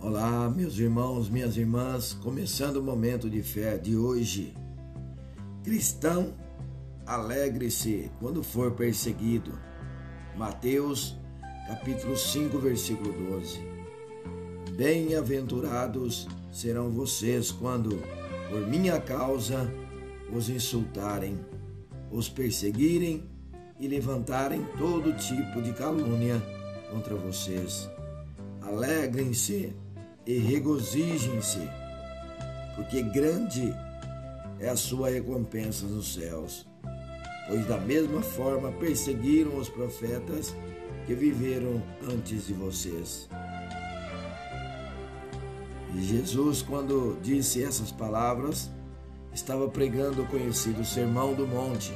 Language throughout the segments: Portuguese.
Olá, meus irmãos, minhas irmãs, começando o momento de fé de hoje. Cristão, alegre-se quando for perseguido. Mateus, capítulo 5, versículo 12. Bem-aventurados serão vocês quando, por minha causa, os insultarem, os perseguirem e levantarem todo tipo de calúnia contra vocês. Alegrem-se e regozijem-se, porque grande é a sua recompensa nos céus. Pois da mesma forma perseguiram os profetas que viveram antes de vocês. E Jesus, quando disse essas palavras, estava pregando o conhecido Sermão do Monte.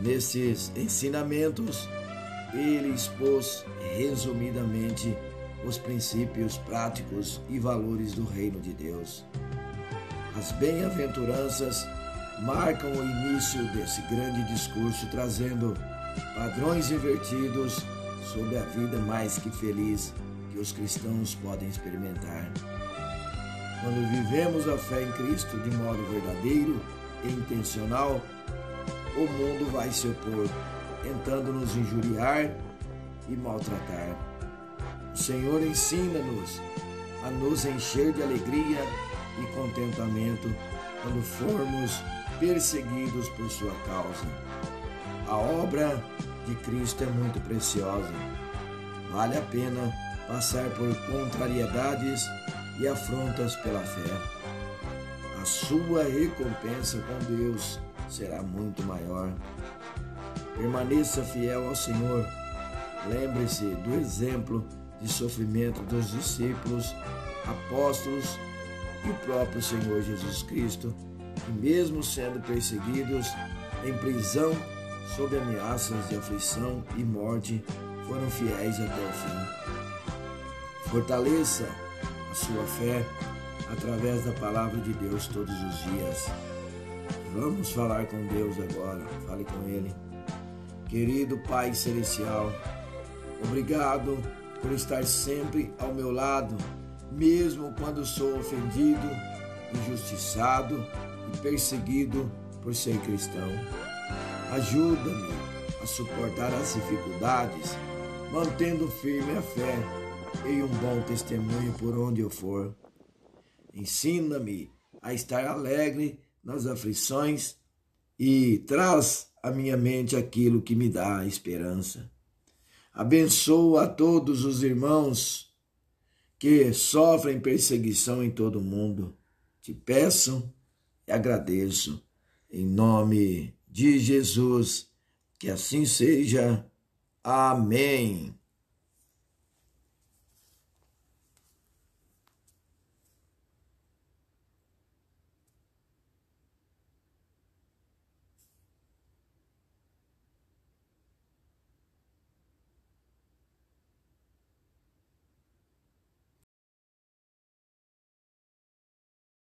Nesses ensinamentos, ele expôs resumidamente os princípios práticos e valores do reino de Deus. As bem-aventuranças marcam o início desse grande discurso, trazendo padrões invertidos sobre a vida mais que feliz que os cristãos podem experimentar. Quando vivemos a fé em Cristo de modo verdadeiro e intencional, o mundo vai se opor, tentando nos injuriar e maltratar. Senhor ensina-nos a nos encher de alegria e contentamento quando formos perseguidos por sua causa. A obra de Cristo é muito preciosa. Vale a pena passar por contrariedades e afrontas pela fé. A sua recompensa com Deus será muito maior. Permaneça fiel ao Senhor. Lembre-se do exemplo de sofrimento dos discípulos, apóstolos e o próprio Senhor Jesus Cristo, que, mesmo sendo perseguidos em prisão, sob ameaças de aflição e morte, foram fiéis até o fim. Fortaleça a sua fé através da palavra de Deus todos os dias. Vamos falar com Deus agora. Fale com Ele. Querido Pai Celestial, obrigado por estar sempre ao meu lado, mesmo quando sou ofendido, injustiçado e perseguido por ser cristão. Ajuda-me a suportar as dificuldades, mantendo firme a fé e um bom testemunho por onde eu for. Ensina-me a estar alegre nas aflições e traz à minha mente aquilo que me dá esperança. Abençoa a todos os irmãos que sofrem perseguição em todo o mundo. Te peço e agradeço. Em nome de Jesus, que assim seja. Amém.